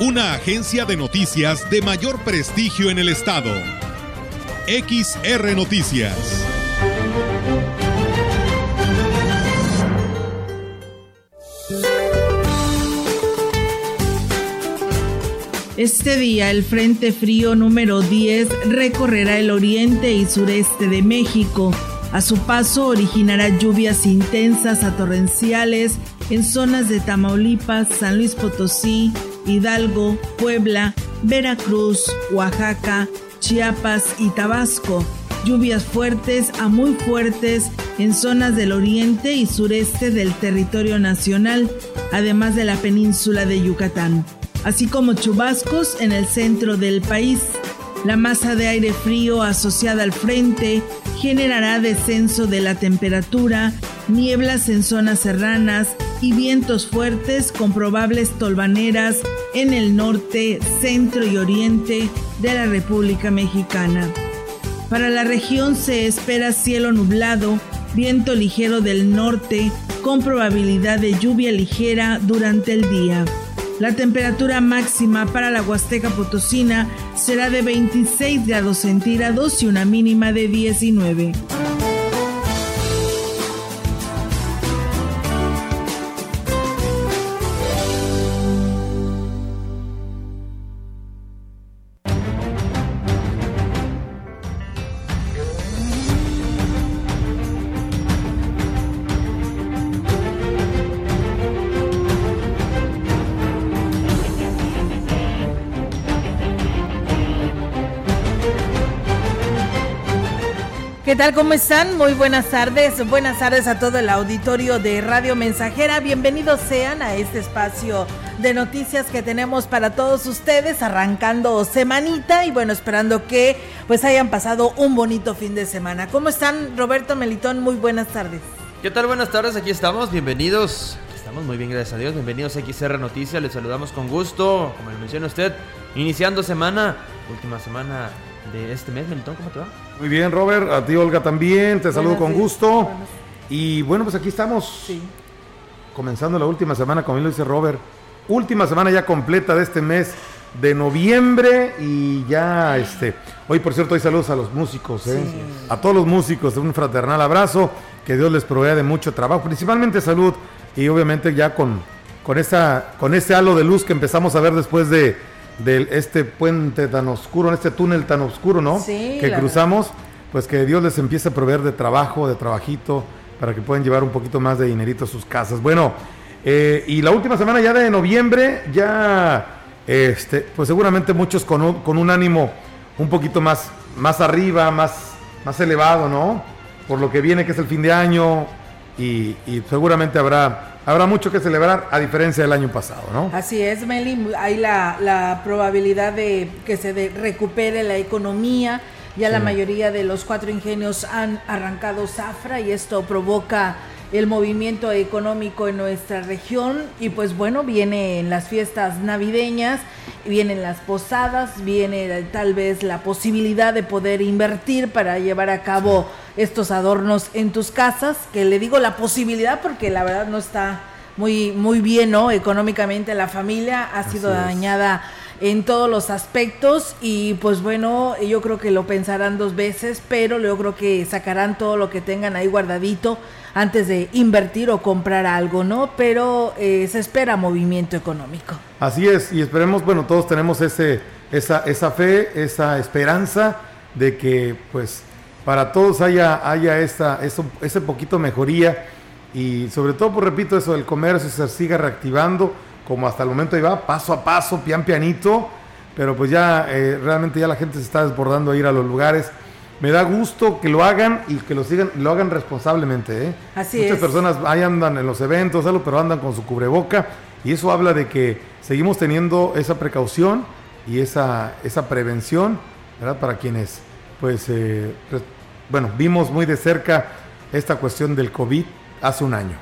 una agencia de noticias de mayor prestigio en el estado. XR Noticias. Este día el Frente Frío número 10 recorrerá el oriente y sureste de México. A su paso originará lluvias intensas a torrenciales en zonas de Tamaulipas, San Luis Potosí, Hidalgo, Puebla, Veracruz, Oaxaca, Chiapas y Tabasco. Lluvias fuertes a muy fuertes en zonas del oriente y sureste del territorio nacional, además de la península de Yucatán, así como chubascos en el centro del país. La masa de aire frío asociada al frente generará descenso de la temperatura, nieblas en zonas serranas y vientos fuertes con probables tolvaneras en el norte, centro y oriente de la República Mexicana. Para la región se espera cielo nublado, viento ligero del norte con probabilidad de lluvia ligera durante el día. La temperatura máxima para la Huasteca Potosina será de 26 grados centígrados y una mínima de 19. Tal? ¿Cómo están? Muy buenas tardes. Buenas tardes a todo el auditorio de Radio Mensajera. Bienvenidos sean a este espacio de noticias que tenemos para todos ustedes, arrancando semanita y bueno, esperando que pues hayan pasado un bonito fin de semana. ¿Cómo están, Roberto Melitón? Muy buenas tardes. ¿Qué tal? Buenas tardes, aquí estamos. Bienvenidos. Estamos muy bien, gracias a Dios. Bienvenidos a XR Noticias. Les saludamos con gusto. Como le menciona usted, iniciando semana, última semana de este mes. Melitón, ¿cómo te va? Muy bien, Robert. A ti, Olga, también. Te saludo con gusto. Y bueno, pues aquí estamos. Sí. Comenzando la última semana, como bien lo dice Robert. Última semana ya completa de este mes de noviembre y ya este hoy por cierto hoy saludos a los músicos ¿eh? a todos los músicos un fraternal abrazo que Dios les provea de mucho trabajo principalmente salud y obviamente ya con con esa con ese halo de luz que empezamos a ver después de de este puente tan oscuro, en este túnel tan oscuro, ¿no? Sí, que cruzamos, pues que Dios les empiece a proveer de trabajo, de trabajito, para que puedan llevar un poquito más de dinerito a sus casas. Bueno, eh, y la última semana ya de noviembre, ya, este, pues seguramente muchos con un, con un ánimo un poquito más, más arriba, más, más elevado, ¿no? Por lo que viene que es el fin de año y, y seguramente habrá habrá mucho que celebrar a diferencia del año pasado, ¿no? Así es, Meli, hay la, la probabilidad de que se de- recupere la economía. Ya la Sí. mayoría de los cuatro ingenios han arrancado zafra y esto provoca el movimiento económico en nuestra región y pues bueno, vienen las fiestas navideñas, vienen las posadas, viene tal vez la posibilidad de poder invertir para llevar a cabo estos adornos en tus casas, que le digo la posibilidad porque la verdad no está muy muy bien, ¿no? Económicamente la familia ha sido es. dañada en todos los aspectos y pues bueno, yo creo que lo pensarán dos veces, pero yo creo que sacarán todo lo que tengan ahí guardadito antes de invertir o comprar algo, ¿no? Pero eh, se espera movimiento económico. Así es, y esperemos, bueno, todos tenemos ese, esa, esa fe, esa esperanza de que pues para todos haya, haya esta, eso, ese poquito mejoría y sobre todo, pues repito, eso, el comercio se siga reactivando como hasta el momento ahí va, paso a paso, pian pianito, pero pues ya eh, realmente ya la gente se está desbordando a ir a los lugares. Me da gusto que lo hagan y que lo sigan, lo hagan responsablemente. ¿eh? Así Muchas es. personas ahí andan en los eventos, algo, pero andan con su cubreboca y eso habla de que seguimos teniendo esa precaución y esa, esa prevención, ¿verdad? Para quienes, pues, eh, bueno, vimos muy de cerca esta cuestión del COVID hace un año.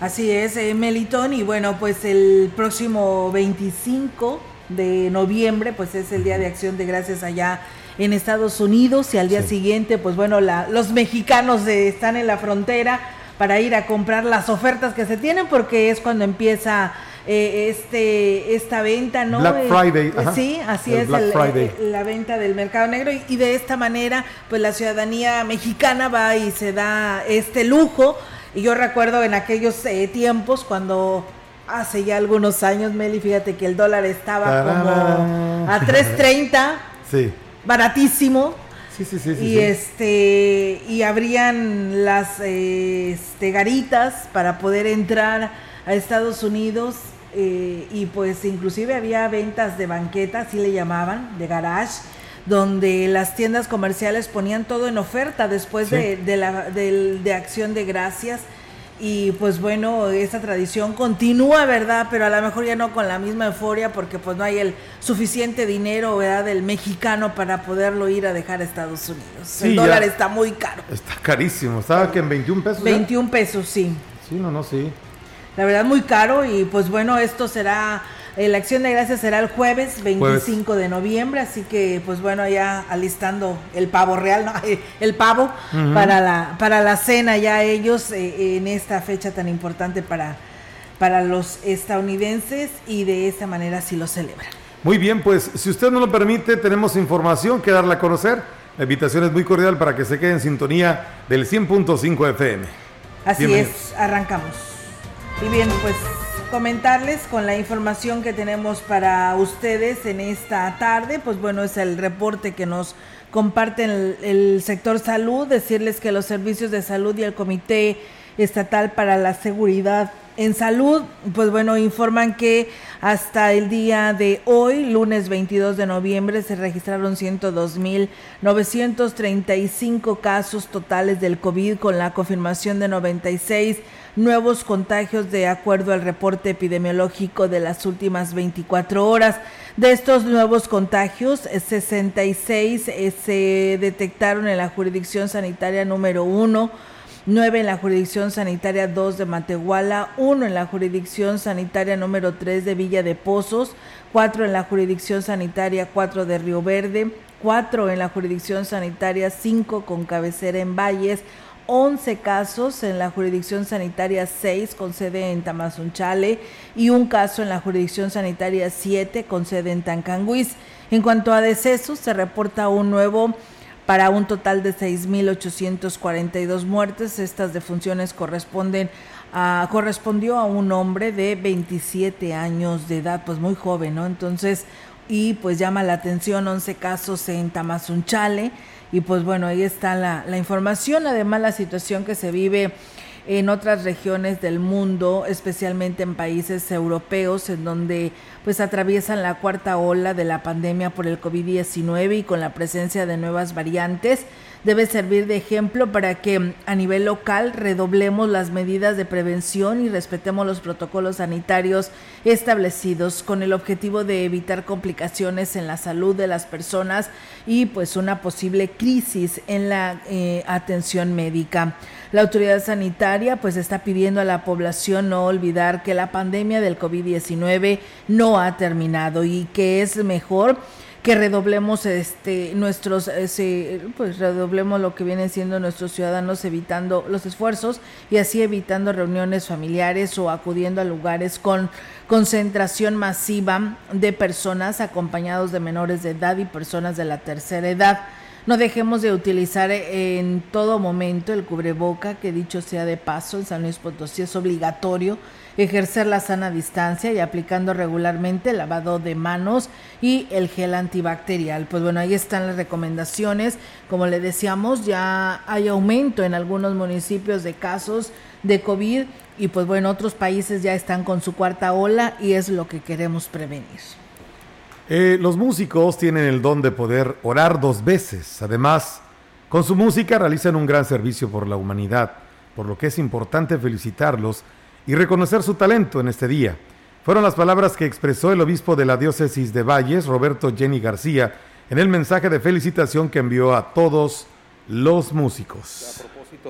Así es, eh, Melitón, y bueno, pues el próximo 25 de noviembre, pues es el Día de Acción de Gracias allá en Estados Unidos y al día siguiente, pues bueno, la, los mexicanos están en la frontera para ir a comprar las ofertas que se tienen porque es cuando empieza eh, este esta venta, ¿no? Black eh, Friday. Sí, así es eh, la venta del mercado negro y, de esta manera, pues la ciudadanía mexicana va y se da este lujo. Y yo recuerdo en aquellos tiempos cuando hace ya algunos años, Meli, fíjate que el dólar estaba como a 3.30. sí baratísimo. Sí, sí, sí, y este y abrían las este, garitas para poder entrar a Estados Unidos eh, y pues inclusive había ventas de banqueta, así le llamaban, de garage, donde las tiendas comerciales ponían todo en oferta después de, de, la, de acción de gracias y pues bueno, esta tradición continúa, ¿verdad? Pero a lo mejor ya no con la misma euforia porque pues no hay el suficiente dinero, ¿verdad? Del mexicano para poderlo ir a dejar a Estados Unidos. el dólar está muy caro. Está carísimo, ¿estaba que en 21 pesos? 21 pesos, sí. Sí, no, no, sí. La verdad muy caro y pues bueno, esto será la acción de gracias será el jueves 25 de noviembre, así que pues bueno, ya alistando el pavo real, ¿no? el pavo para, la, para la cena ya ellos eh, en esta fecha tan importante para, para los estadounidenses y de esta manera sí lo celebran. Muy bien, pues si usted no lo permite, tenemos información que darle a conocer. La invitación es muy cordial para que se quede en sintonía del 100.5 FM. Así es, arrancamos. Y bien, pues comentarles con la información que tenemos para ustedes en esta tarde. Pues bueno, es el reporte que nos comparte el, sector salud, decirles que los servicios de salud y el Comité Estatal para la Seguridad en Salud, pues bueno, informan que hasta el día de hoy, lunes 22 de noviembre, se registraron 102.935 casos totales del COVID con la confirmación de 96 nuevos contagios de acuerdo al reporte epidemiológico de las últimas 24 horas. De estos nuevos contagios, 66 eh, se detectaron en la jurisdicción sanitaria número 1, 9 en la jurisdicción sanitaria 2 de Matehuala, 1 en la jurisdicción sanitaria número 3 de Villa de Pozos, 4 en la jurisdicción sanitaria 4 de Río Verde, 4 en la jurisdicción sanitaria 5 con cabecera en Valles, 11 casos en la jurisdicción sanitaria 6 con sede en Tamazunchale y un caso en la jurisdicción sanitaria 7 con sede en Tancanguis. En cuanto a decesos, se reporta un nuevo para un total de 6.842 muertes. Estas defunciones corresponden a, correspondió a un hombre de 27 años de edad, pues muy joven, ¿no? Entonces, y pues llama la atención 11 casos en Tamazunchale y pues bueno, ahí está la, la información, además la situación que se vive en otras regiones del mundo, especialmente en países europeos, en donde pues atraviesan la cuarta ola de la pandemia por el COVID-19 y con la presencia de nuevas variantes debe servir de ejemplo para que a nivel local redoblemos las medidas de prevención y respetemos los protocolos sanitarios establecidos con el objetivo de evitar complicaciones en la salud de las personas y pues una posible crisis en la eh, atención médica. La autoridad sanitaria pues está pidiendo a la población no olvidar que la pandemia del COVID-19 no ha terminado y que es mejor que redoblemos este nuestros pues redoblemos lo que vienen siendo nuestros ciudadanos evitando los esfuerzos y así evitando reuniones familiares o acudiendo a lugares con concentración masiva de personas acompañados de menores de edad y personas de la tercera edad. No dejemos de utilizar en todo momento el cubreboca, que dicho sea de paso, en San Luis Potosí es obligatorio ejercer la sana distancia y aplicando regularmente el lavado de manos y el gel antibacterial. Pues bueno, ahí están las recomendaciones. Como le decíamos, ya hay aumento en algunos municipios de casos de COVID y pues bueno, otros países ya están con su cuarta ola y es lo que queremos prevenir. Eh, los músicos tienen el don de poder orar dos veces. Además, con su música realizan un gran servicio por la humanidad, por lo que es importante felicitarlos y reconocer su talento en este día. Fueron las palabras que expresó el obispo de la diócesis de Valles, Roberto Jenny García, en el mensaje de felicitación que envió a todos los músicos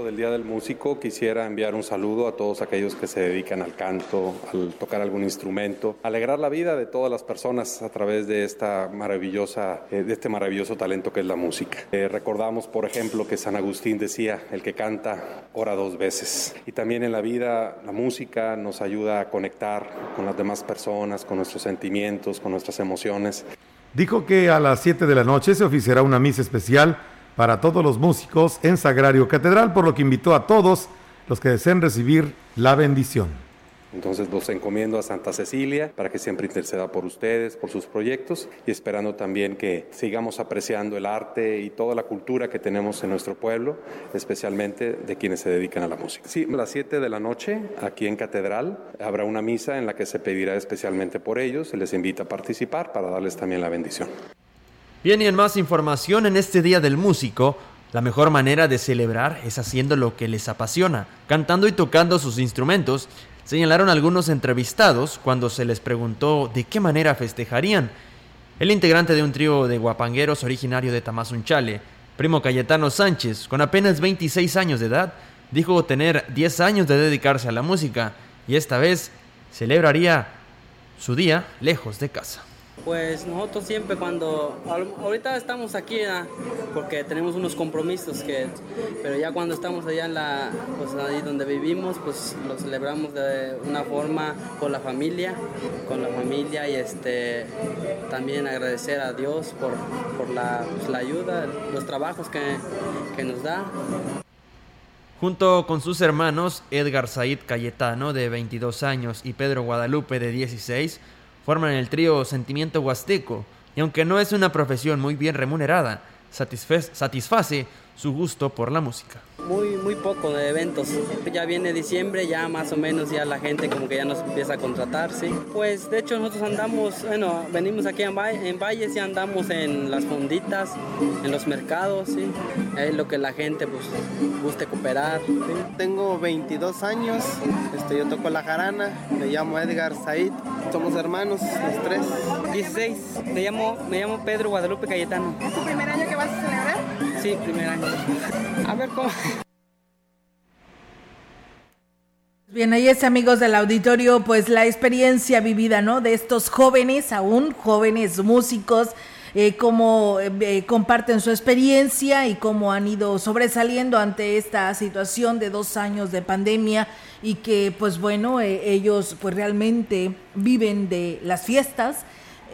del Día del Músico, quisiera enviar un saludo a todos aquellos que se dedican al canto, al tocar algún instrumento, alegrar la vida de todas las personas a través de esta maravillosa, eh, de este maravilloso talento que es la música. Eh, recordamos, por ejemplo, que San Agustín decía, el que canta ora dos veces. Y también en la vida la música nos ayuda a conectar con las demás personas, con nuestros sentimientos, con nuestras emociones. Dijo que a las 7 de la noche se oficiará una misa especial para todos los músicos en Sagrario Catedral, por lo que invitó a todos los que deseen recibir la bendición. Entonces los encomiendo a Santa Cecilia para que siempre interceda por ustedes, por sus proyectos y esperando también que sigamos apreciando el arte y toda la cultura que tenemos en nuestro pueblo, especialmente de quienes se dedican a la música. Sí, a las 7 de la noche aquí en Catedral habrá una misa en la que se pedirá especialmente por ellos, se les invita a participar para darles también la bendición. Bien, y en más información en este Día del Músico, la mejor manera de celebrar es haciendo lo que les apasiona, cantando y tocando sus instrumentos, señalaron algunos entrevistados cuando se les preguntó de qué manera festejarían. El integrante de un trío de guapangueros originario de Tamazunchale, primo Cayetano Sánchez, con apenas 26 años de edad, dijo tener 10 años de dedicarse a la música y esta vez celebraría su día lejos de casa. Pues nosotros siempre cuando, ahorita estamos aquí porque tenemos unos compromisos que, pero ya cuando estamos allá en la, pues donde vivimos, pues lo celebramos de una forma con la familia, con la familia y este, también agradecer a Dios por, por la, pues, la ayuda, los trabajos que, que nos da. Junto con sus hermanos Edgar Said Cayetano de 22 años y Pedro Guadalupe de 16, forman el trío Sentimiento Huasteco, y aunque no es una profesión muy bien remunerada, satisface su gusto por la música. Muy, muy poco de eventos. Ya viene diciembre, ya más o menos ya la gente como que ya nos empieza a contratar, sí. Pues de hecho nosotros andamos, bueno, venimos aquí en, en Valles y andamos en las fonditas, en los mercados, sí. Es lo que la gente pues guste cooperar. Tengo 22 años, este, yo toco la jarana, me llamo Edgar Said, somos hermanos, los tres. 16, me llamo, me llamo Pedro Guadalupe Cayetano. ¿Es tu primer año que vas a celebrar? Sí, primer año. A ver cómo. Bien, ahí es amigos del auditorio, pues la experiencia vivida, ¿no? De estos jóvenes, aún jóvenes músicos, eh, cómo eh, eh, comparten su experiencia y cómo han ido sobresaliendo ante esta situación de dos años de pandemia y que, pues bueno, ellos pues realmente viven de las fiestas,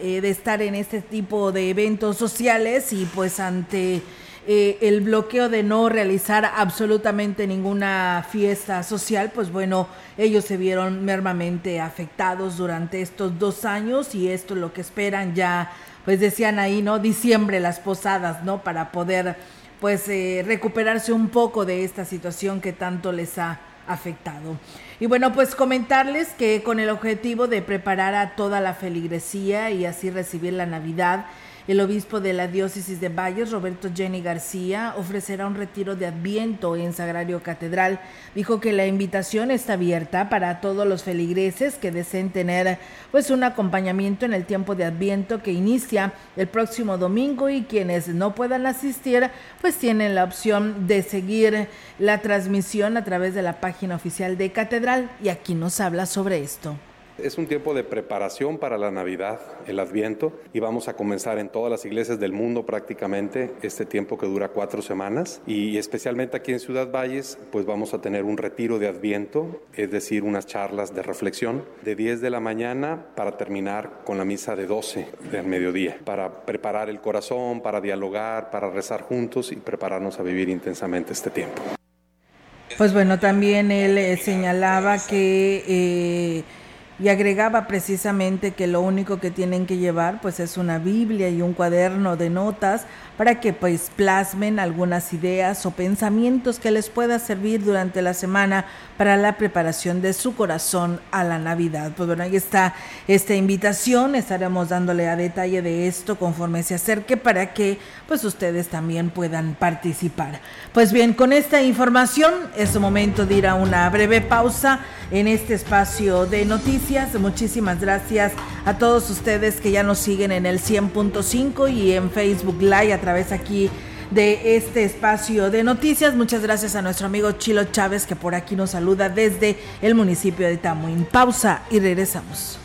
de estar en este tipo de eventos sociales y pues ante eh, el bloqueo de no realizar absolutamente ninguna fiesta social, pues bueno, ellos se vieron mermamente afectados durante estos dos años y esto es lo que esperan ya, pues decían ahí, ¿no? Diciembre las posadas, ¿no? Para poder pues eh, recuperarse un poco de esta situación que tanto les ha afectado. Y bueno, pues comentarles que con el objetivo de preparar a toda la feligresía y así recibir la Navidad, el obispo de la diócesis de Valles, Roberto Jenny García, ofrecerá un retiro de Adviento en Sagrario Catedral. Dijo que la invitación está abierta para todos los feligreses que deseen tener pues un acompañamiento en el tiempo de Adviento que inicia el próximo domingo y quienes no puedan asistir pues tienen la opción de seguir la transmisión a través de la página oficial de Catedral y aquí nos habla sobre esto. Es un tiempo de preparación para la Navidad, el Adviento, y vamos a comenzar en todas las iglesias del mundo prácticamente este tiempo que dura cuatro semanas. Y especialmente aquí en Ciudad Valles, pues vamos a tener un retiro de Adviento, es decir, unas charlas de reflexión de 10 de la mañana para terminar con la misa de 12 del mediodía, para preparar el corazón, para dialogar, para rezar juntos y prepararnos a vivir intensamente este tiempo. Pues bueno, también él eh, señalaba que... Eh, y agregaba precisamente que lo único que tienen que llevar pues es una Biblia y un cuaderno de notas para que pues plasmen algunas ideas o pensamientos que les pueda servir durante la semana para la preparación de su corazón a la Navidad. Pues bueno, ahí está esta invitación, estaremos dándole a detalle de esto conforme se acerque para que pues ustedes también puedan participar. Pues bien, con esta información es momento de ir a una breve pausa en este espacio de noticias. Muchísimas gracias a todos ustedes que ya nos siguen en el 100.5 y en Facebook Live través aquí de este espacio de noticias. Muchas gracias a nuestro amigo Chilo Chávez que por aquí nos saluda desde el municipio de Tamuín. Pausa y regresamos.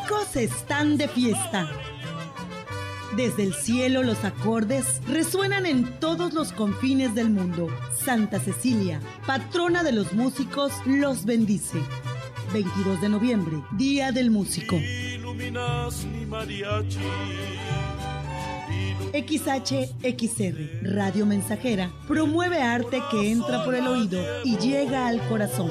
Músicos están de fiesta. Desde el cielo los acordes resuenan en todos los confines del mundo. Santa Cecilia, patrona de los músicos, los bendice. 22 de noviembre, Día del Músico. XHXR, Radio Mensajera, promueve arte que entra por el oído y llega al corazón.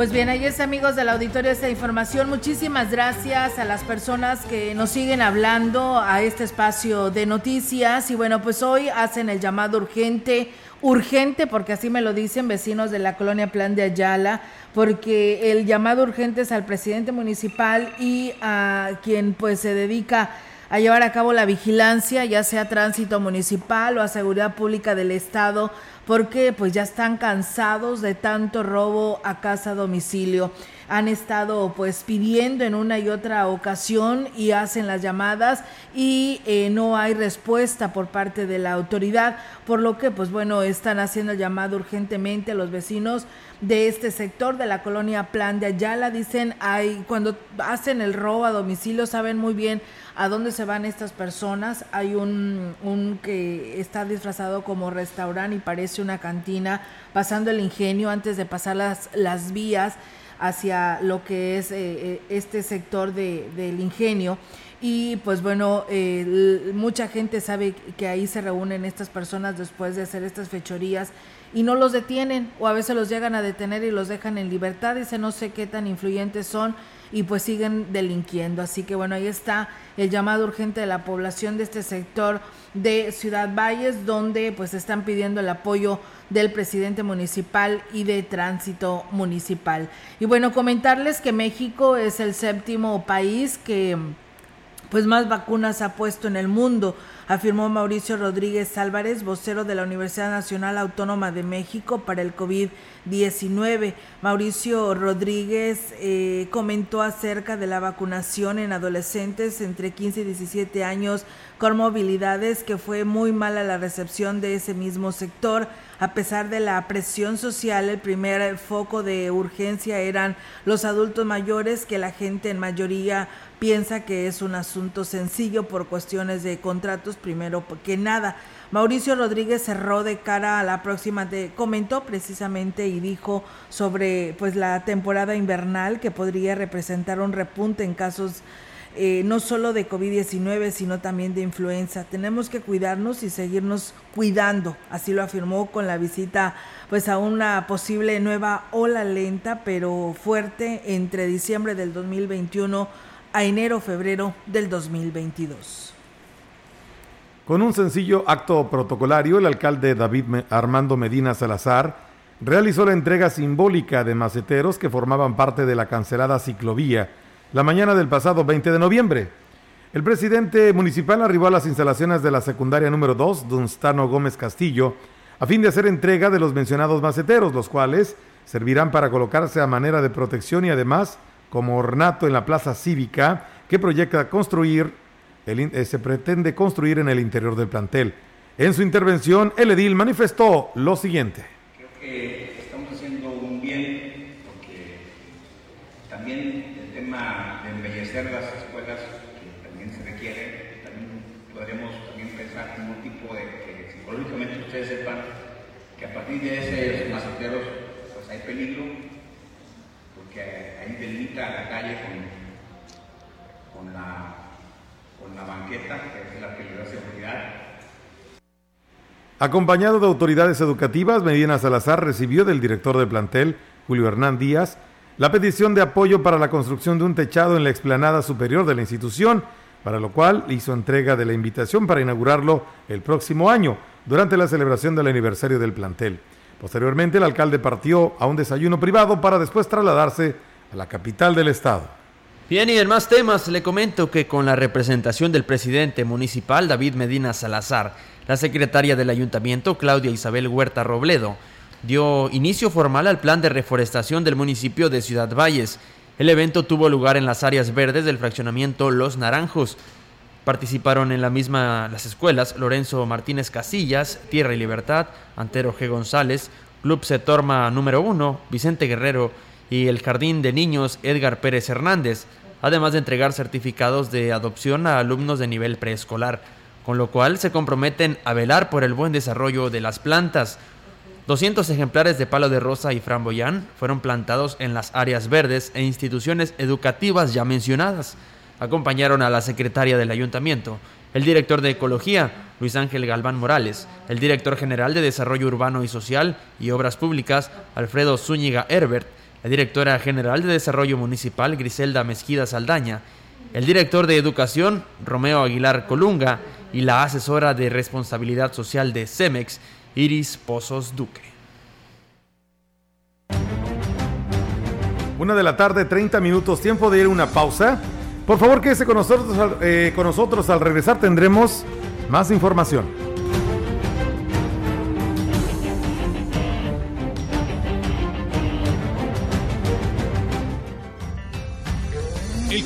Pues bien, ahí es amigos del auditorio esta información. Muchísimas gracias a las personas que nos siguen hablando a este espacio de noticias. Y bueno, pues hoy hacen el llamado urgente, urgente, porque así me lo dicen vecinos de la colonia Plan de Ayala, porque el llamado urgente es al presidente municipal y a quien pues se dedica llevar a cabo la vigilancia, ya sea tránsito municipal o a seguridad pública del Estado porque pues ya están cansados de tanto robo a casa domicilio. Han estado pues pidiendo en una y otra ocasión y hacen las llamadas y eh, no hay respuesta por parte de la autoridad, por lo que pues bueno, están haciendo el llamado urgentemente a los vecinos de este sector de la colonia Plan de Ayala. Dicen, hay, cuando hacen el robo a domicilio saben muy bien a dónde se van estas personas. Hay un, un que está disfrazado como restaurante y parece una cantina, pasando el ingenio antes de pasar las, las vías hacia lo que es eh, eh, este sector de, del ingenio. Y pues bueno, eh, mucha gente sabe que ahí se reúnen estas personas después de hacer estas fechorías y no los detienen o a veces los llegan a detener y los dejan en libertad. Dice no sé qué tan influyentes son y pues siguen delinquiendo. Así que bueno, ahí está el llamado urgente de la población de este sector de Ciudad Valles, donde pues están pidiendo el apoyo del presidente municipal y de tránsito municipal. Y bueno, comentarles que México es el séptimo país que pues más vacunas ha puesto en el mundo, afirmó Mauricio Rodríguez Álvarez, vocero de la Universidad Nacional Autónoma de México para el COVID-19. Mauricio Rodríguez eh, comentó acerca de la vacunación en adolescentes entre 15 y 17 años con movilidades, que fue muy mala la recepción de ese mismo sector. A pesar de la presión social, el primer foco de urgencia eran los adultos mayores, que la gente en mayoría piensa que es un asunto sencillo por cuestiones de contratos, primero que nada. Mauricio Rodríguez cerró de cara a la próxima, de, comentó precisamente y dijo sobre pues la temporada invernal que podría representar un repunte en casos eh, no solo de COVID-19, sino también de influenza. Tenemos que cuidarnos y seguirnos cuidando, así lo afirmó con la visita pues a una posible nueva ola lenta pero fuerte entre diciembre del 2021 a enero-febrero del 2022. Con un sencillo acto protocolario, el alcalde David Armando Medina Salazar realizó la entrega simbólica de maceteros que formaban parte de la cancelada ciclovía la mañana del pasado 20 de noviembre. El presidente municipal arribó a las instalaciones de la secundaria número 2, Dunstano Gómez Castillo, a fin de hacer entrega de los mencionados maceteros, los cuales servirán para colocarse a manera de protección y además como ornato en la plaza cívica que proyecta construir, eh, se pretende construir en el interior del plantel. En su intervención, el edil manifestó lo siguiente. Creo que estamos haciendo un bien porque también el de embellecer las escuelas, que también se requiere, también podremos también pensar en un tipo de que psicológicamente ustedes sepan que a partir de ese maceteros pues hay peligro que ahí delimita la calle con, con, la, con la banqueta, que es la que le da seguridad. Acompañado de autoridades educativas, Medina Salazar recibió del director del plantel, Julio Hernán Díaz, la petición de apoyo para la construcción de un techado en la explanada superior de la institución, para lo cual hizo entrega de la invitación para inaugurarlo el próximo año, durante la celebración del aniversario del plantel. Posteriormente, el alcalde partió a un desayuno privado para después trasladarse a la capital del estado. Bien, y en más temas le comento que con la representación del presidente municipal David Medina Salazar, la secretaria del ayuntamiento Claudia Isabel Huerta Robledo dio inicio formal al plan de reforestación del municipio de Ciudad Valles. El evento tuvo lugar en las áreas verdes del fraccionamiento Los Naranjos, Participaron en la misma las escuelas Lorenzo Martínez Casillas, Tierra y Libertad, Antero G. González, Club Setorma número 1, Vicente Guerrero y el Jardín de Niños Edgar Pérez Hernández, además de entregar certificados de adopción a alumnos de nivel preescolar, con lo cual se comprometen a velar por el buen desarrollo de las plantas. 200 ejemplares de palo de rosa y framboyán fueron plantados en las áreas verdes e instituciones educativas ya mencionadas. Acompañaron a la secretaria del ayuntamiento, el director de Ecología, Luis Ángel Galván Morales, el director general de Desarrollo Urbano y Social y Obras Públicas, Alfredo Zúñiga Herbert, la directora general de Desarrollo Municipal, Griselda Mezquida Saldaña, el director de Educación, Romeo Aguilar Colunga, y la asesora de Responsabilidad Social de CEMEX, Iris Pozos Duque. Una de la tarde, 30 minutos, tiempo de ir a una pausa. Por favor, quédese con nosotros, eh, con nosotros. Al regresar tendremos más información.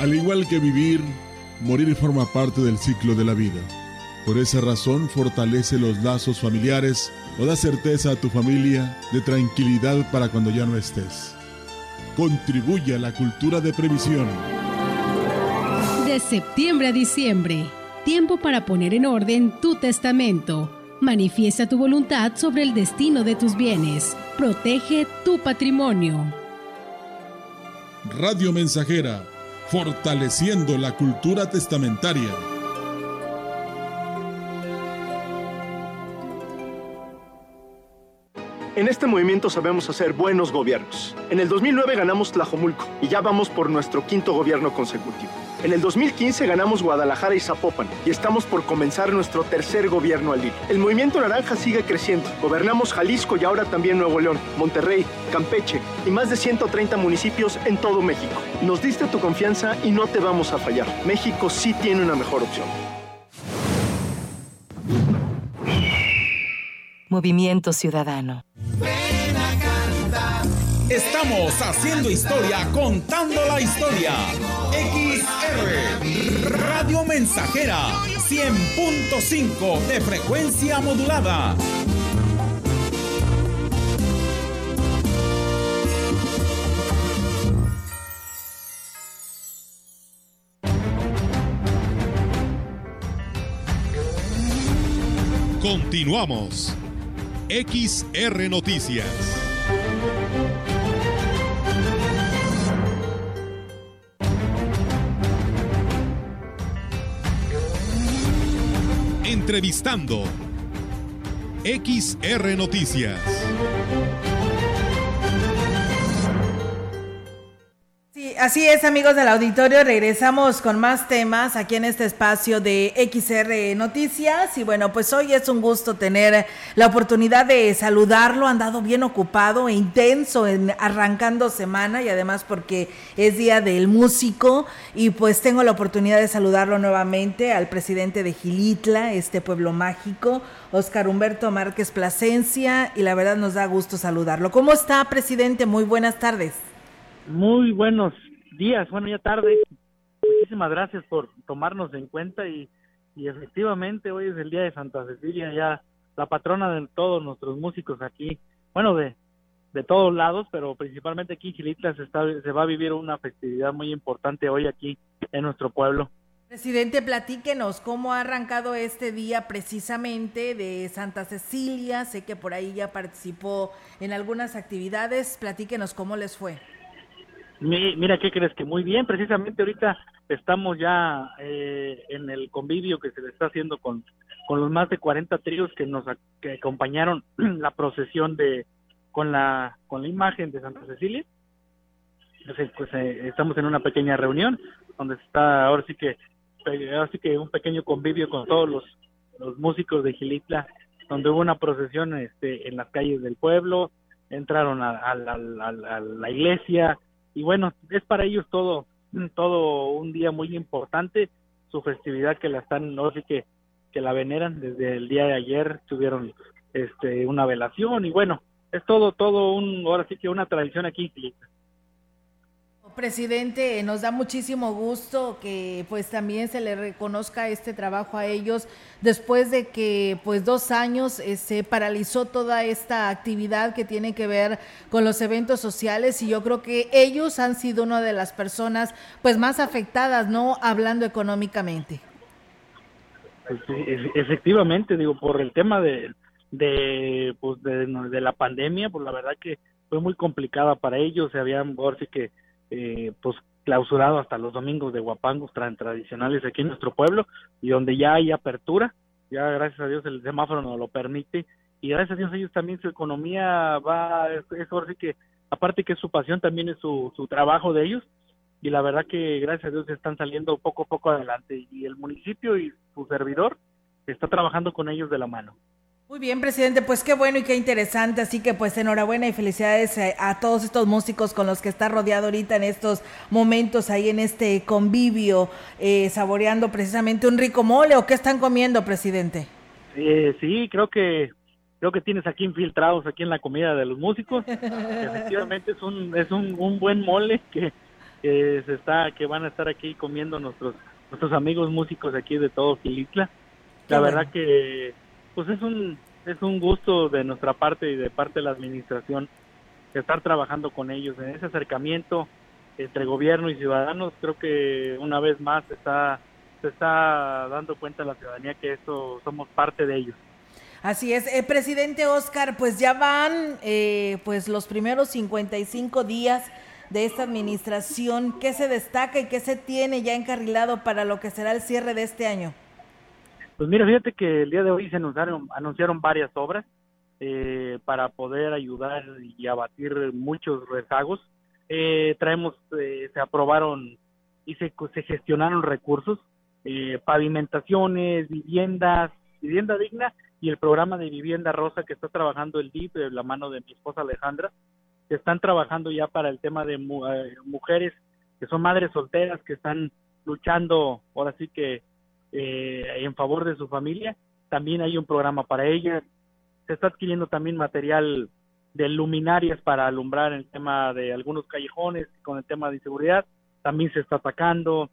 Al igual que vivir, morir forma parte del ciclo de la vida. Por esa razón fortalece los lazos familiares o da certeza a tu familia de tranquilidad para cuando ya no estés. Contribuye a la cultura de previsión. De septiembre a diciembre, tiempo para poner en orden tu testamento. Manifiesta tu voluntad sobre el destino de tus bienes. Protege tu patrimonio. Radio Mensajera, fortaleciendo la cultura testamentaria. En este movimiento sabemos hacer buenos gobiernos. En el 2009 ganamos Tlajomulco y ya vamos por nuestro quinto gobierno consecutivo. En el 2015 ganamos Guadalajara y Zapopan y estamos por comenzar nuestro tercer gobierno al hilo. El movimiento naranja sigue creciendo. Gobernamos Jalisco y ahora también Nuevo León, Monterrey, Campeche y más de 130 municipios en todo México. Nos diste tu confianza y no te vamos a fallar. México sí tiene una mejor opción. Movimiento Ciudadano. Estamos haciendo historia, contando la historia. XR Radio Mensajera 100.5 de frecuencia modulada. Continuamos. XR Noticias. Entrevistando. XR Noticias. Así es, amigos del auditorio. Regresamos con más temas aquí en este espacio de XR Noticias. Y bueno, pues hoy es un gusto tener la oportunidad de saludarlo. Han dado bien ocupado e intenso en arrancando semana y además porque es día del músico. Y pues tengo la oportunidad de saludarlo nuevamente al presidente de Gilitla, este pueblo mágico, Oscar Humberto Márquez Plasencia. Y la verdad nos da gusto saludarlo. ¿Cómo está, presidente? Muy buenas tardes. Muy buenos días, bueno, ya tarde. Muchísimas gracias por tomarnos en cuenta y, y efectivamente hoy es el día de Santa Cecilia, ya la patrona de todos nuestros músicos aquí, bueno, de, de todos lados, pero principalmente aquí en se, está, se va a vivir una festividad muy importante hoy aquí en nuestro pueblo. Presidente, platíquenos cómo ha arrancado este día precisamente de Santa Cecilia. Sé que por ahí ya participó en algunas actividades. Platíquenos cómo les fue. Mi, mira, ¿qué crees? Que muy bien, precisamente ahorita estamos ya eh, en el convivio que se le está haciendo con, con los más de 40 tríos que nos que acompañaron la procesión de con la con la imagen de Santa Cecilia. Entonces, pues eh, estamos en una pequeña reunión donde está ahora sí que ahora sí que un pequeño convivio con todos los, los músicos de Gilitla, donde hubo una procesión este, en las calles del pueblo, entraron a, a, a, a la iglesia, y bueno, es para ellos todo, todo un día muy importante, su festividad que la están, no sé que, que la veneran desde el día de ayer, tuvieron este una velación y bueno, es todo, todo un, ahora sí que una tradición aquí. Presidente, nos da muchísimo gusto que pues también se le reconozca este trabajo a ellos después de que pues dos años eh, se paralizó toda esta actividad que tiene que ver con los eventos sociales y yo creo que ellos han sido una de las personas pues más afectadas, ¿no? Hablando económicamente. Pues, efectivamente, digo, por el tema de, de, pues, de, la pandemia, pues la verdad que fue muy complicada para ellos, se habían, sí que eh, pues clausurado hasta los domingos de guapangos tradicionales aquí en nuestro pueblo y donde ya hay apertura, ya gracias a Dios el semáforo nos lo permite y gracias a Dios ellos también su economía va, es, es que aparte que es su pasión, también es su, su trabajo de ellos y la verdad que gracias a Dios están saliendo poco a poco adelante y el municipio y su servidor está trabajando con ellos de la mano. Muy bien, presidente, pues qué bueno y qué interesante, así que pues enhorabuena y felicidades a, todos estos músicos con los que está rodeado ahorita en estos momentos ahí en este convivio, eh, saboreando precisamente un rico mole o qué están comiendo, presidente. Eh, sí, creo que creo que tienes aquí infiltrados aquí en la comida de los músicos. Efectivamente es un es un, un buen mole que que se está que van a estar aquí comiendo nuestros nuestros amigos músicos aquí de todo Gilitla. La verdad que pues es un es un gusto de nuestra parte y de parte de la administración estar trabajando con ellos en ese acercamiento entre gobierno y ciudadanos. Creo que una vez más está se está dando cuenta la ciudadanía que eso somos parte de ellos. Así es, eh, presidente Oscar, pues ya van eh, pues los primeros 55 días de esta administración? ¿Qué se destaca y qué se tiene ya encarrilado para lo que será el cierre de este año? Pues mira, fíjate que el día de hoy se anunciaron, anunciaron varias obras eh, para poder ayudar y abatir muchos rezagos. Eh, traemos, eh, se aprobaron y se, se gestionaron recursos, pavimentaciones, viviendas, vivienda digna y el programa de vivienda rosa que está trabajando el DIP de la mano de mi esposa Alejandra, que están trabajando ya para el tema de eh, mujeres que son madres solteras, que están luchando ahora sí que eh, en favor de su familia. También hay un programa para ellas. Se está adquiriendo también material de luminarias para alumbrar el tema de algunos callejones con el tema de inseguridad. También se está atacando.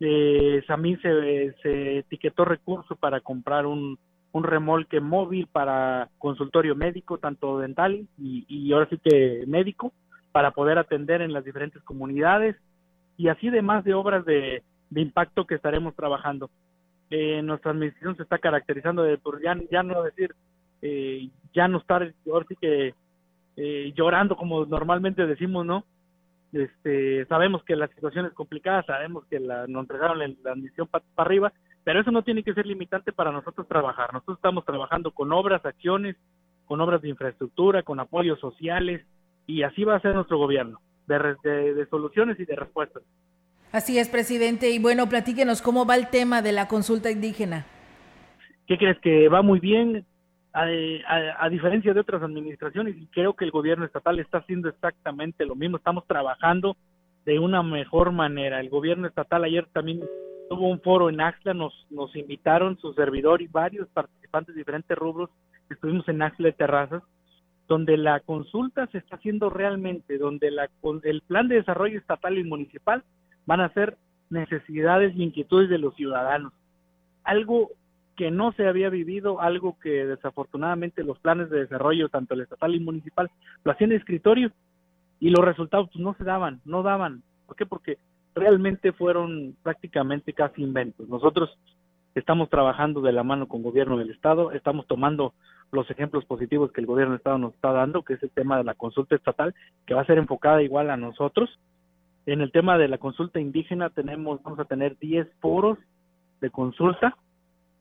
Eh, también se, se etiquetó recurso para comprar un, un remolque móvil para consultorio médico, tanto dental y, ahora sí que médico, para poder atender en las diferentes comunidades y así demás de obras de, impacto que estaremos trabajando. Eh, nuestra administración se está caracterizando de, por ya, ya no decir, eh, ya no estar, ahora que eh, llorando como normalmente decimos, ¿no? Este, sabemos que la situación es complicada, sabemos que la, nos entregaron la, la admisión para arriba, pero eso no tiene que ser limitante para nosotros trabajar. Nosotros estamos trabajando con obras, acciones, con obras de infraestructura, con apoyos sociales, y así va a ser nuestro gobierno, de, soluciones y de respuestas. Así es, presidente. Y bueno, platíquenos cómo va el tema de la consulta indígena. ¿Qué crees que va muy bien? A, diferencia de otras administraciones, y creo que el gobierno estatal está haciendo exactamente lo mismo. Estamos trabajando de una mejor manera. El gobierno estatal ayer también Hubo un foro en Axla, nos, nos invitaron su servidor y varios participantes de diferentes rubros, estuvimos en Axla de Terrazas, donde la consulta se está haciendo realmente, donde la, el plan de desarrollo estatal y municipal van a ser necesidades y inquietudes de los ciudadanos. Algo que no se había vivido, algo que desafortunadamente los planes de desarrollo, tanto el estatal y municipal, lo hacían de escritorio y los resultados pues, no se daban, no daban. ¿Por qué? Porque realmente fueron prácticamente casi inventos. Nosotros estamos trabajando de la mano con el gobierno del Estado, estamos tomando los ejemplos positivos que el gobierno del Estado nos está dando, que es el tema de la consulta estatal, que va a ser enfocada igual a nosotros. En el tema de la consulta indígena tenemos, vamos a tener 10 foros de consulta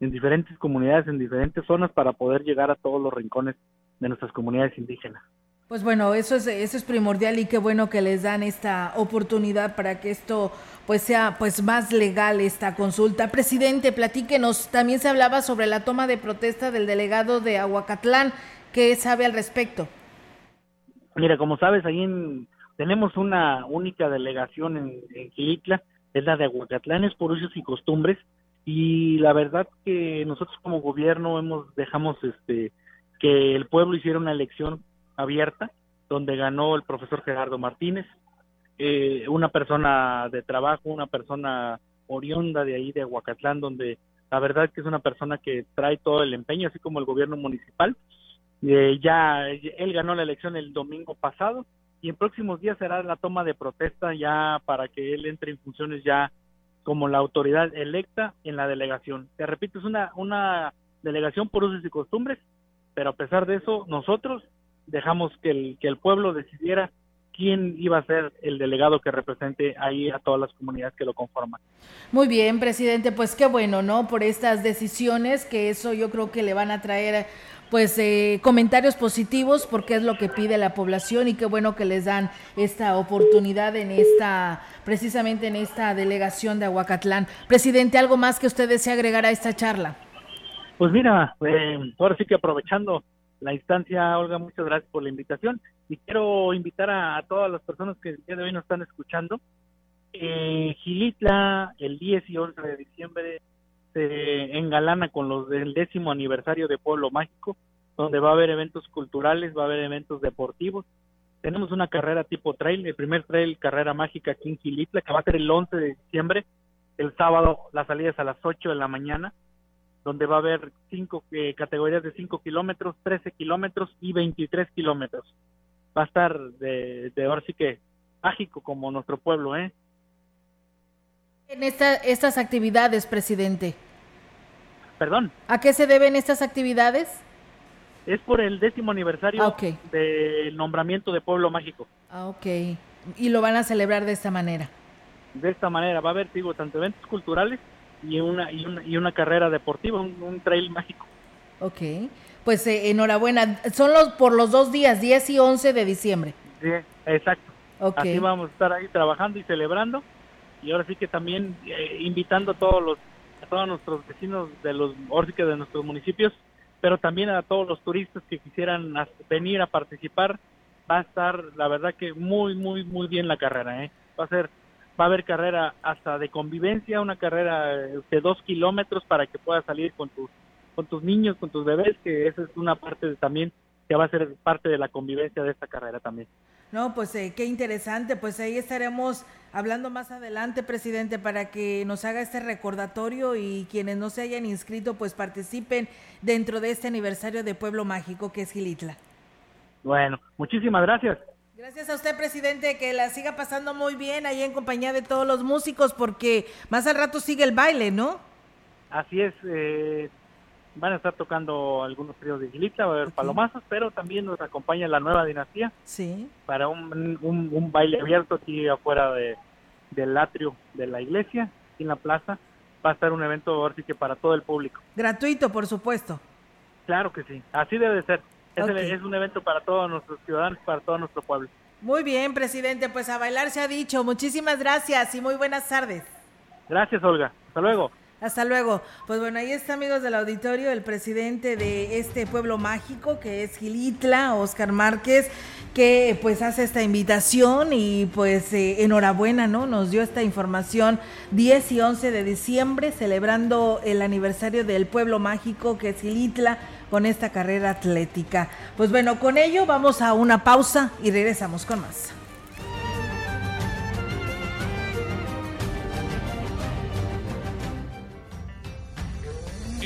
en diferentes comunidades, en diferentes zonas, para poder llegar a todos los rincones de nuestras comunidades indígenas. Pues bueno, eso es, eso es primordial y qué bueno que les dan esta oportunidad para que esto pues sea pues más legal esta consulta. Presidente, platíquenos, también se hablaba sobre la toma de protesta del delegado de Aguacatlán. ¿Qué sabe al respecto? Mira, como sabes, ahí tenemos una única delegación en, en es la de Aguacatlán, es por usos y costumbres, y la verdad que nosotros como gobierno hemos dejamos este que el pueblo hiciera una elección abierta, donde ganó el profesor Gerardo Martínez, eh, una persona de trabajo, una persona oriunda de ahí de Aguacatlán, donde la verdad que es una persona que trae todo el empeño, así como el gobierno municipal. Eh, ya él ganó la elección el domingo pasado y en próximos días será la toma de protesta ya para que él entre en funciones ya como la autoridad electa en la delegación. Te repito, es una, una delegación por usos y costumbres, pero a pesar de eso, nosotros dejamos que el, que el pueblo decidiera quién iba a ser el delegado que represente ahí a todas las comunidades que lo conforman. Muy bien, presidente, pues qué bueno, ¿no? Por estas decisiones, que eso yo creo que le van a traer pues eh, comentarios positivos porque es lo que pide la población y qué bueno que les dan esta oportunidad en esta, precisamente en esta delegación de Aguacatlán. Presidente, ¿algo más que usted desea agregar a esta charla? Pues mira, eh, ahora sí que aprovechando la instancia, Olga, muchas gracias por la invitación y quiero invitar a, todas las personas que el día de hoy nos están escuchando. Eh, Gilitla, el 10 y 11 de diciembre, se engalana con los del décimo aniversario de Pueblo Mágico, donde va a haber eventos culturales, va a haber eventos deportivos. Tenemos una carrera tipo trail, el primer trail carrera mágica aquí en que va a ser el 11 de diciembre, el sábado la salida es a las 8 de la mañana donde va a haber cinco eh, categorías de 5 kilómetros, 13 kilómetros y 23 kilómetros. Va a estar de, de ahora sí que mágico como nuestro pueblo, ¿eh? En esta, estas actividades, presidente. Perdón. ¿A qué se deben estas actividades? Es por el décimo aniversario ah, del nombramiento de Pueblo Mágico. Ah, ok. Y lo van a celebrar de esta manera. De esta manera. Va a haber, digo, tanto eventos culturales y una, y una, y una carrera deportiva, un, trail mágico. Ok, pues eh, enhorabuena. Son los por los dos días, 10 y 11 de diciembre. Sí, exacto. Okay. Así vamos a estar ahí trabajando y celebrando. Y ahora sí que también eh, invitando a todos los a todos nuestros vecinos de los ahora de nuestros municipios, pero también a todos los turistas que quisieran venir a participar. Va a estar, la verdad que muy, muy, muy bien la carrera. ¿eh? Va a ser va a haber carrera hasta de convivencia, una carrera de dos kilómetros para que puedas salir con tus, con tus niños, con tus bebés, que esa es una parte también que va a ser parte de la convivencia de esta carrera también. No, pues eh, qué interesante, pues ahí estaremos hablando más adelante, presidente, para que nos haga este recordatorio y quienes no se hayan inscrito, pues participen dentro de este aniversario de Pueblo Mágico que es Gilitla. Bueno, muchísimas gracias. Gracias a usted, presidente, que la siga pasando muy bien ahí en compañía de todos los músicos, porque más al rato sigue el baile, ¿no? Así es, eh, van a estar tocando algunos tríos de Gilita, va a haber palomazos, pero también nos acompaña la nueva dinastía. Sí. Para un, un, baile abierto aquí afuera de, del atrio de la iglesia, en la plaza. Va a estar un evento así que para todo el público. Gratuito, por supuesto. Claro que sí, así debe ser. Es, un evento para todos nuestros ciudadanos, para todo nuestro pueblo. Muy bien, presidente, pues a bailar se ha dicho. Muchísimas gracias y muy buenas tardes. Gracias, Olga. Hasta luego. Hasta luego. Pues bueno, ahí está, amigos del auditorio, el presidente de este pueblo mágico que es Gilitla, Oscar Márquez, que pues hace esta invitación y pues eh, enhorabuena, ¿no? Nos dio esta información 10 y 11 de diciembre, celebrando el aniversario del pueblo mágico que es Gilitla con esta carrera atlética. Pues bueno, con ello vamos a una pausa y regresamos con más.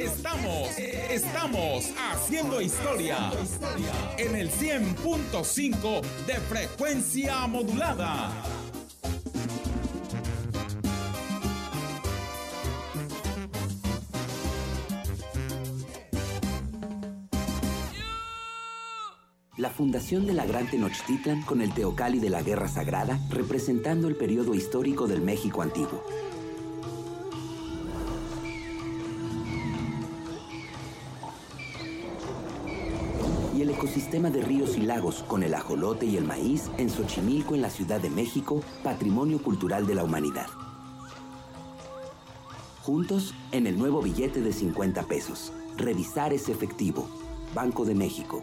estamos, estamos haciendo historia en el 100.5 de frecuencia modulada. la fundación de la Gran Tenochtitlan con el Teocalli de la Guerra Sagrada, representando el periodo histórico del México antiguo. Ecosistema de ríos y lagos con el ajolote y el maíz en Xochimilco, en la Ciudad de México, patrimonio cultural de la humanidad. Juntos en el nuevo billete de 50 pesos. Revisar ese efectivo. Banco de México.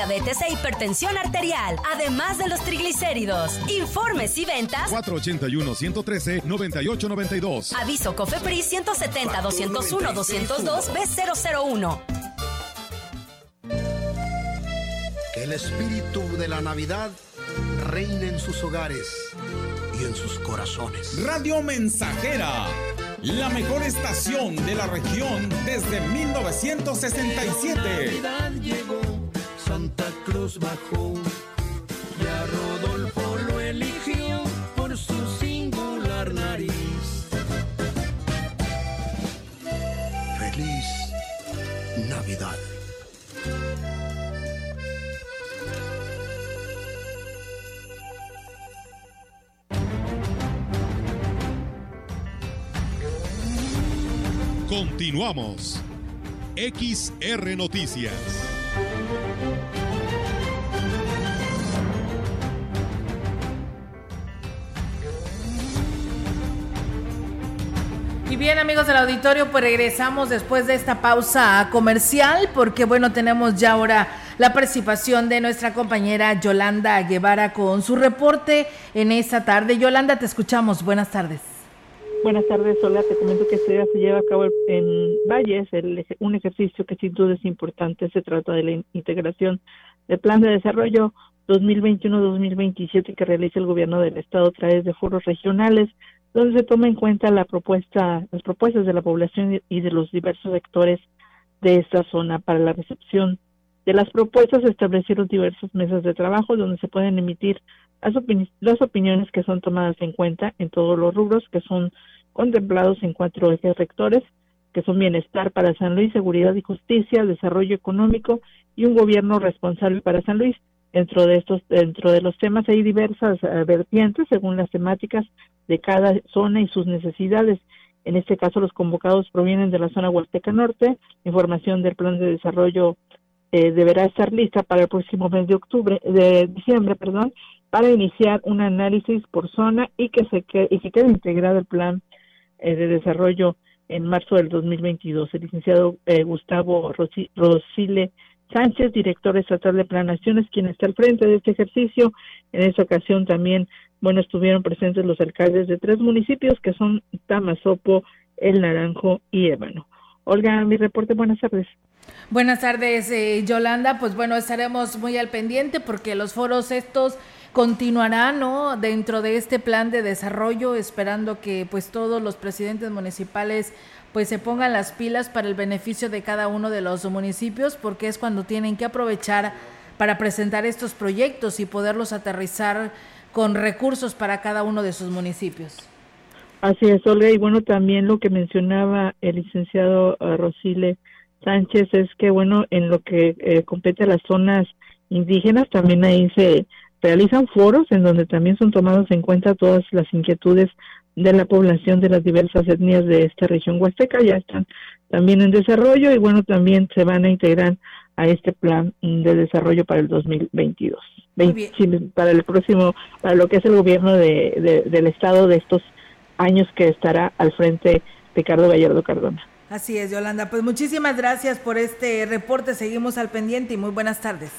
e hipertensión arterial, además de los triglicéridos. Informes y ventas 481-113-9892. Aviso COFEPRIS 170 201 202 B001. Que el espíritu de la Navidad reine en sus hogares y en sus corazones. Radio Mensajera, la mejor estación de la región desde 1967. Santa Cruz bajó y a Rodolfo lo eligió por su singular nariz. Feliz Navidad. Continuamos. XR Noticias. Y bien amigos del auditorio, pues regresamos después de esta pausa comercial porque bueno, tenemos ya ahora la participación de nuestra compañera Yolanda Guevara con su reporte en esta tarde. Yolanda, te escuchamos. Buenas tardes. Buenas tardes, Hola. Te comento que este se lleva a cabo en Valles el, un ejercicio que sin duda es importante. Se trata de la integración del Plan de Desarrollo 2021-2027 que realiza el Gobierno del Estado a través de foros regionales, donde se toma en cuenta la propuesta, las propuestas de la población y de los diversos sectores de esta zona para la recepción de las propuestas. Se establecieron diversas mesas de trabajo donde se pueden emitir las, opini las opiniones que son tomadas en cuenta en todos los rubros que son contemplados en cuatro ejes rectores, que son bienestar para San Luis, seguridad y justicia, desarrollo económico y un gobierno responsable para San Luis. Dentro de estos, dentro de los temas hay diversas uh, vertientes según las temáticas de cada zona y sus necesidades. En este caso, los convocados provienen de la zona Huasteca Norte. Información del plan de desarrollo eh, deberá estar lista para el próximo mes de octubre, de diciembre, perdón, para iniciar un análisis por zona y que se quede, y que quede integrado el plan eh, de desarrollo en marzo del 2022. El licenciado eh, Gustavo Rosi, Rosile Sánchez, director estatal de Planaciones, quien está al frente de este ejercicio. En esta ocasión también, bueno, estuvieron presentes los alcaldes de tres municipios que son Tamazopo, El Naranjo y Ébano. Olga, mi reporte, buenas tardes. Buenas tardes, eh, Yolanda. Pues bueno, estaremos muy al pendiente porque los foros estos continuarán, ¿no? Dentro de este plan de desarrollo, esperando que pues todos los presidentes municipales pues se pongan las pilas para el beneficio de cada uno de los municipios, porque es cuando tienen que aprovechar para presentar estos proyectos y poderlos aterrizar con recursos para cada uno de sus municipios. Así es, Olga, y bueno, también lo que mencionaba el licenciado uh, Rosile Sánchez es que, bueno, en lo que eh, compete a las zonas indígenas, también ahí se realizan foros en donde también son tomadas en cuenta todas las inquietudes de la población de las diversas etnias de esta región huasteca, ya están también en desarrollo y bueno, también se van a integrar a este plan de desarrollo para el 2022. 20, para el próximo, para lo que es el gobierno de, de, del estado de estos años que estará al frente Ricardo Gallardo Cardona. Así es, Yolanda. Pues muchísimas gracias por este reporte. Seguimos al pendiente y muy buenas tardes.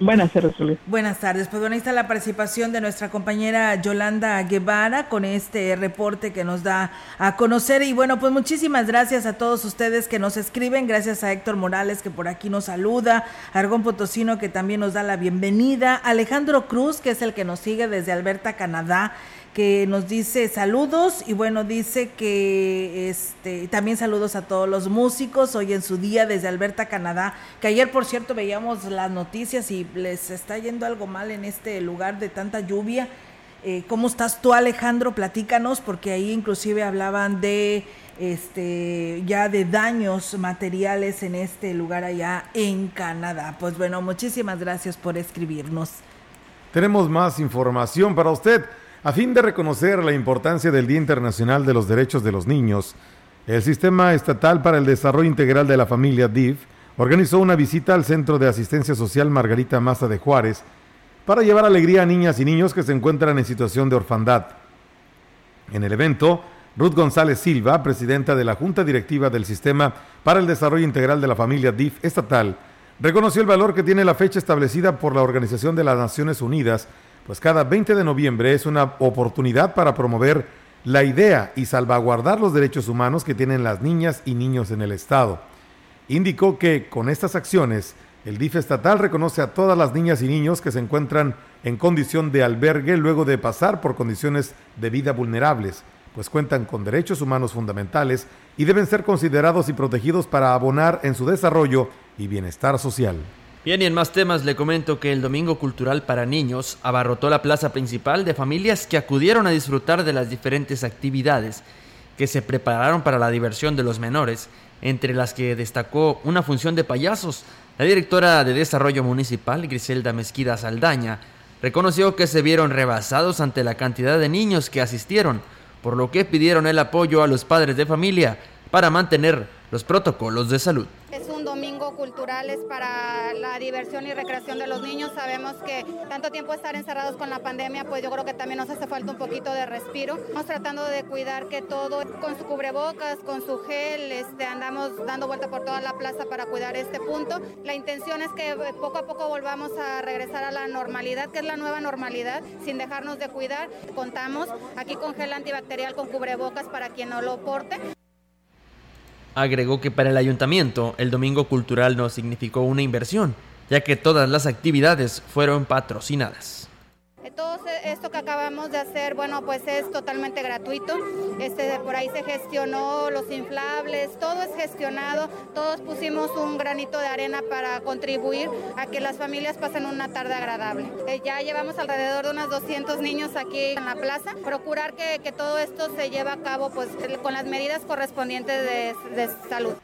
Buenas tardes. Buenas tardes. Pues bueno, ahí está la participación de nuestra compañera Yolanda Guevara con este reporte que nos da a conocer. Y bueno, pues muchísimas gracias a todos ustedes que nos escriben. Gracias a Héctor Morales que por aquí nos saluda. Argón Potosino que también nos da la bienvenida. Alejandro Cruz, que es el que nos sigue desde Alberta, Canadá que nos dice saludos y bueno, dice que este también saludos a todos los músicos hoy en su día desde Alberta, Canadá, que ayer por cierto veíamos las noticias y les está yendo algo mal en este lugar de tanta lluvia. Eh, ¿Cómo estás tú Alejandro? Platícanos porque ahí inclusive hablaban de este ya de daños materiales en este lugar allá en Canadá. Pues bueno, muchísimas gracias por escribirnos. Tenemos más información para usted. A fin de reconocer la importancia del Día Internacional de los Derechos de los Niños, el Sistema Estatal para el Desarrollo Integral de la Familia DIF organizó una visita al Centro de Asistencia Social Margarita Maza de Juárez para llevar alegría a niñas y niños que se encuentran en situación de orfandad. En el evento, Ruth González Silva, presidenta de la Junta Directiva del Sistema para el Desarrollo Integral de la Familia DIF estatal, reconoció el valor que tiene la fecha establecida por la Organización de las Naciones Unidas, pues cada 20 de noviembre es una oportunidad para promover la idea y salvaguardar los derechos humanos que tienen las niñas y niños en el Estado. Indicó que con estas acciones, el DIF estatal reconoce a todas las niñas y niños que se encuentran en condición de albergue luego de pasar por condiciones de vida vulnerables, pues cuentan con derechos humanos fundamentales y deben ser considerados y protegidos para abonar en su desarrollo y bienestar social. Bien, y en más temas le comento que el Domingo Cultural para Niños abarrotó la plaza principal de familias que acudieron a disfrutar de las diferentes actividades que se prepararon para la diversión de los menores, entre las que destacó una función de payasos. La directora de Desarrollo Municipal, Griselda Mezquida Saldaña, reconoció que se vieron rebasados ante la cantidad de niños que asistieron, por lo que pidieron el apoyo a los padres de familia para mantener los protocolos de salud. Es un domingo cultural, es para la diversión y recreación de los niños. Sabemos que tanto tiempo estar encerrados con la pandemia, pues yo creo que también nos hace falta un poquito de respiro. Estamos tratando de cuidar que todo, con su cubrebocas, con su gel, este, andamos dando vuelta por toda la plaza para cuidar este punto. La intención es que poco a poco volvamos a regresar a la normalidad, que es la nueva normalidad, sin dejarnos de cuidar. Contamos aquí con gel antibacterial, con cubrebocas para quien no lo porte. Agregó que para el ayuntamiento el Domingo Cultural no significó una inversión, ya que todas las actividades fueron patrocinadas. Todo esto que acabamos de hacer, bueno, pues es totalmente gratuito. Este, por ahí se gestionó los inflables, todo es gestionado. Todos pusimos un granito de arena para contribuir a que las familias pasen una tarde agradable. Eh, ya llevamos alrededor de unos 200 niños aquí en la plaza. Procurar que, todo esto se lleve a cabo pues con las medidas correspondientes de salud.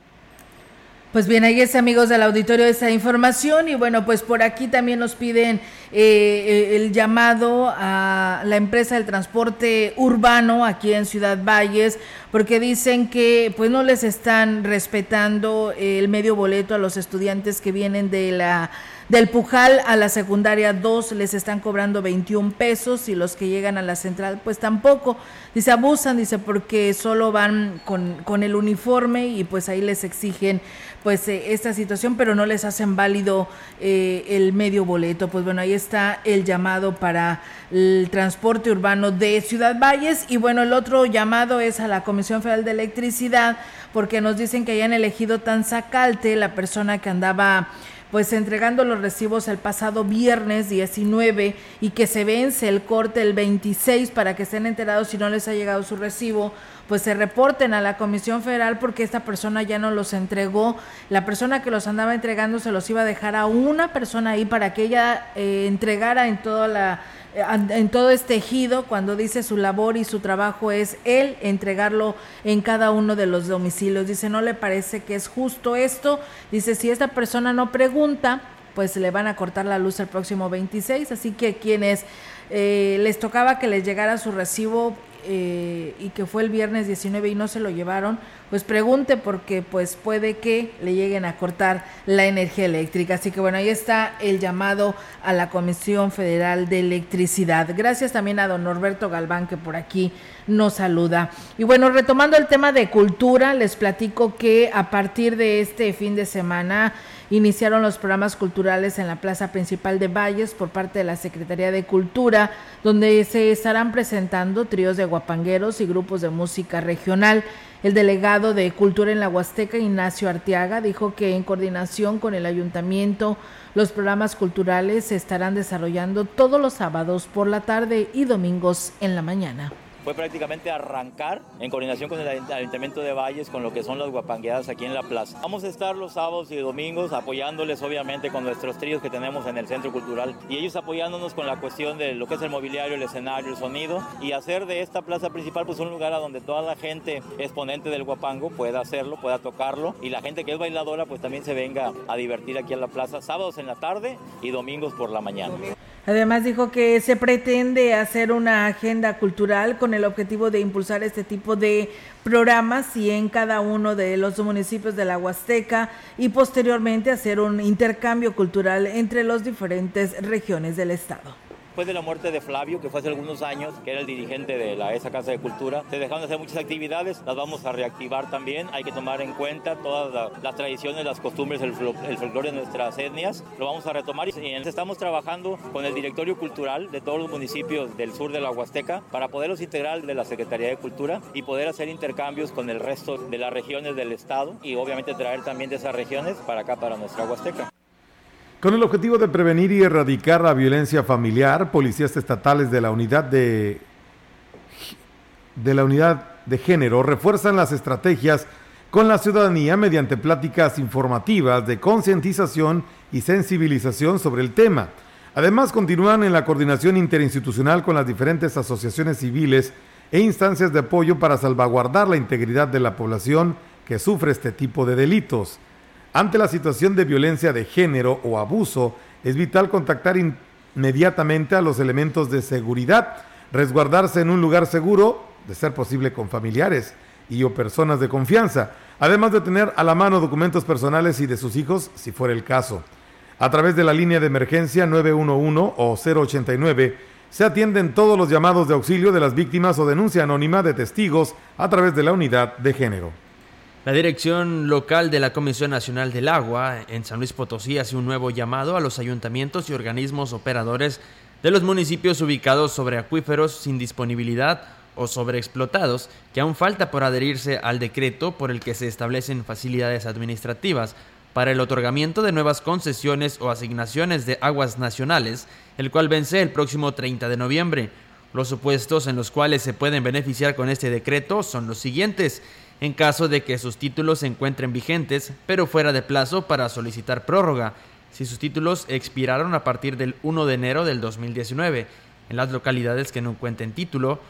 Pues bien, ahí es amigos del auditorio esa información y bueno, pues por aquí también nos piden eh, el llamado a la empresa del transporte urbano aquí en Ciudad Valles porque dicen que pues no les están respetando el medio boleto a los estudiantes que vienen de la del Pujal a la secundaria 2 les están cobrando 21 pesos y los que llegan a la central pues tampoco. Dice, abusan, dice, porque solo van con, con el uniforme y pues ahí les exigen pues eh, esta situación, pero no les hacen válido eh, el medio boleto. Pues bueno, ahí está el llamado para el transporte urbano de Ciudad Valles y bueno, el otro llamado es a la Comisión Federal de Electricidad porque nos dicen que hayan elegido Tanzacalte, la persona que andaba pues entregando los recibos el pasado viernes 19 y que se vence el corte el 26 para que estén enterados si no les ha llegado su recibo, pues se reporten a la Comisión Federal porque esta persona ya no los entregó. La persona que los andaba entregando se los iba a dejar a una persona ahí para que ella eh, entregara en toda la en todo este ejido cuando dice su labor y su trabajo es él entregarlo en cada uno de los domicilios. Dice, no le parece que es justo esto. Dice, si esta persona no pregunta, pues le van a cortar la luz el próximo 26. Así que quienes eh, les tocaba que les llegara su recibo eh, y que fue el viernes 19 y no se lo llevaron, pues pregunte porque pues puede que le lleguen a cortar la energía eléctrica. Así que bueno, ahí está el llamado a la Comisión Federal de Electricidad. Gracias también a don Norberto Galván que por aquí nos saluda. Y bueno, retomando el tema de cultura, les platico que a partir de este fin de semana iniciaron los programas culturales en la plaza principal de Valles por parte de la Secretaría de Cultura, donde se estarán presentando tríos de guapangueros y grupos de música regional. El delegado de Cultura en la Huasteca, Ignacio Arteaga, dijo que en coordinación con el ayuntamiento, los programas culturales se estarán desarrollando todos los sábados por la tarde y domingos en la mañana. Fue prácticamente arrancar en coordinación con el Ayuntamiento de Valles con lo que son las guapangueadas aquí en la plaza. Vamos a estar los sábados y domingos apoyándoles obviamente con nuestros tríos que tenemos en el Centro Cultural y ellos apoyándonos con la cuestión de lo que es el mobiliario, el escenario, el sonido y hacer de esta plaza principal pues un lugar a donde toda la gente exponente del guapango pueda hacerlo, pueda tocarlo y la gente que es bailadora pues también se venga a divertir aquí en la plaza sábados en la tarde y domingos por la mañana. Además dijo que se pretende hacer una agenda cultural con el objetivo de impulsar este tipo de programas y en cada uno de los municipios de la Huasteca y posteriormente hacer un intercambio cultural entre las diferentes regiones del estado después de la muerte de Flavio, que fue hace algunos años, que era el dirigente de esa Casa de Cultura, se dejaron de hacer muchas actividades, las vamos a reactivar también. Hay que tomar en cuenta todas las tradiciones, las costumbres, el, el folclore de nuestras etnias. Lo vamos a retomar y estamos trabajando con el directorio cultural de todos los municipios del sur de la Huasteca para poderlos integrar de la Secretaría de Cultura y poder hacer intercambios con el resto de las regiones del estado y obviamente traer también de esas regiones para acá, para nuestra Huasteca. Con el objetivo de prevenir y erradicar la violencia familiar, policías estatales de la unidad de, de la unidad de género refuerzan las estrategias con la ciudadanía mediante pláticas informativas de concientización y sensibilización sobre el tema. Además, continúan en la coordinación interinstitucional con las diferentes asociaciones civiles e instancias de apoyo para salvaguardar la integridad de la población que sufre este tipo de delitos. Ante la situación de violencia de género o abuso, es vital contactar inmediatamente a los elementos de seguridad, resguardarse en un lugar seguro, de ser posible con familiares y o personas de confianza, además de tener a la mano documentos personales y de sus hijos, si fuera el caso. A través de la línea de emergencia 911 o 089, se atienden todos los llamados de auxilio de las víctimas o denuncia anónima de testigos a través de la unidad de género. La dirección local de la Comisión Nacional del Agua en San Luis Potosí hace un nuevo llamado a los ayuntamientos y organismos operadores de los municipios ubicados sobre acuíferos sin disponibilidad o sobreexplotados, que aún falta por adherirse al decreto por el que se establecen facilidades administrativas para el otorgamiento de nuevas concesiones o asignaciones de aguas nacionales, el cual vence el próximo 30 de noviembre. Los supuestos en los cuales se pueden beneficiar con este decreto son los siguientes en caso de que sus títulos se encuentren vigentes, pero fuera de plazo para solicitar prórroga, si sus títulos expiraron a partir del 1 de enero del 2019, en las localidades que no cuenten título,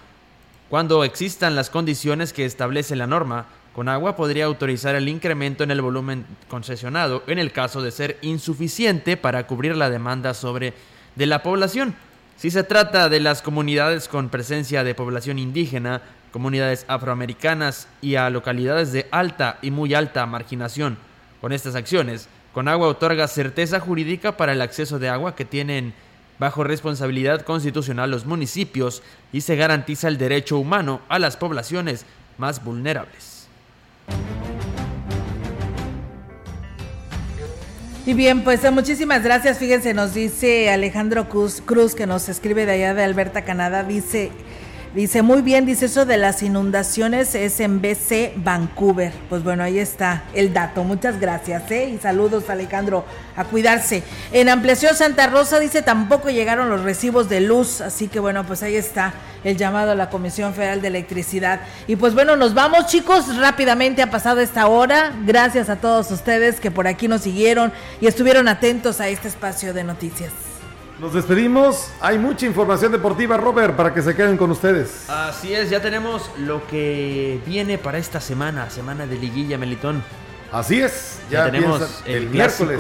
cuando existan las condiciones que establece la norma, Conagua podría autorizar el incremento en el volumen concesionado en el caso de ser insuficiente para cubrir la demanda sobre de la población. Si se trata de las comunidades con presencia de población indígena, comunidades afroamericanas y a localidades de alta y muy alta marginación. Con estas acciones, Conagua otorga certeza jurídica para el acceso de agua que tienen bajo responsabilidad constitucional los municipios y se garantiza el derecho humano a las poblaciones más vulnerables. Y bien, pues muchísimas gracias. Fíjense, nos dice Alejandro Cruz, Cruz que nos escribe de allá de Alberta, Canadá, dice, Dice, muy bien, dice eso de las inundaciones es en BC Vancouver. Pues bueno, ahí está el dato. Muchas gracias, ¿eh? Y saludos, Alejandro, a cuidarse. En Ampliación Santa Rosa dice, tampoco llegaron los recibos de luz. Así que bueno, pues ahí está el llamado a la Comisión Federal de Electricidad. Y pues bueno, nos vamos, chicos. Rápidamente ha pasado esta hora. Gracias a todos ustedes que por aquí nos siguieron y estuvieron atentos a este espacio de noticias. Nos despedimos. Hay mucha información deportiva, Robert, para que se queden con ustedes. Así es, ya tenemos lo que viene para esta semana, semana de liguilla, Melitón. Así es, ya, tenemos el, miércoles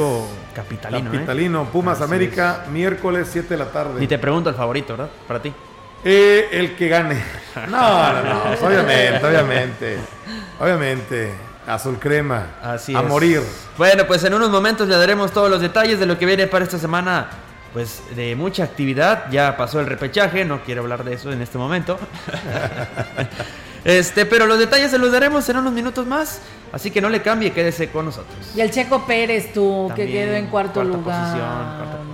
capitalino. ¿eh? Capitalino, Pumas América, miércoles 7 de la tarde. Y te pregunto el favorito, ¿verdad? Para ti. Eh, el que gane. No, no, no, obviamente, obviamente. Obviamente. Azul crema. Así a morir. Bueno, pues en unos momentos le daremos todos los detalles de lo que viene para esta semana pues de mucha actividad. Ya pasó el repechaje, no quiero hablar de eso en este momento. este, pero los detalles se los daremos en unos minutos más, así que no le cambie, quédese con nosotros. Y el Checo Pérez, tú, que quedó en cuarto lugar. Posición,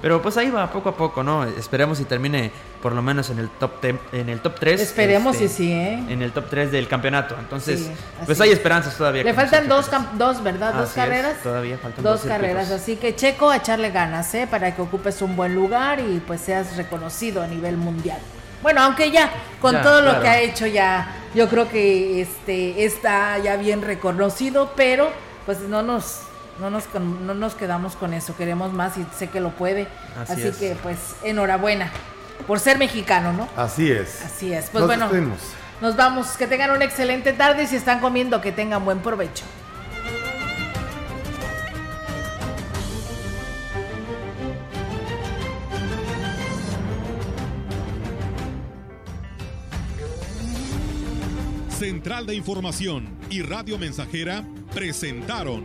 pero pues ahí va, poco a poco, ¿no? Esperemos y termine por lo menos en el top en el top 3. Esperemos este, y sí, ¿eh? En el top 3 del campeonato. Entonces, pues hay esperanzas todavía. Le faltan dos, dos, ¿verdad? dos carreras. todavía faltan dos, dos carreras. Así que Checo, a echarle ganas, ¿eh? Para que ocupes un buen lugar y pues seas reconocido a nivel mundial. Bueno, aunque ya con Ya, todo lo que ha hecho ya, yo creo que este está ya bien reconocido, pero pues no nos no nos con- no nos quedamos con eso, queremos más y sé que lo puede. Así Así, es. que pues enhorabuena por ser mexicano, ¿no? Así es. Así es. Pues Nos bueno, despedimos. nos vamos, que tengan una excelente tarde y si están comiendo que tengan buen provecho. Central de Información y Radio Mensajera presentaron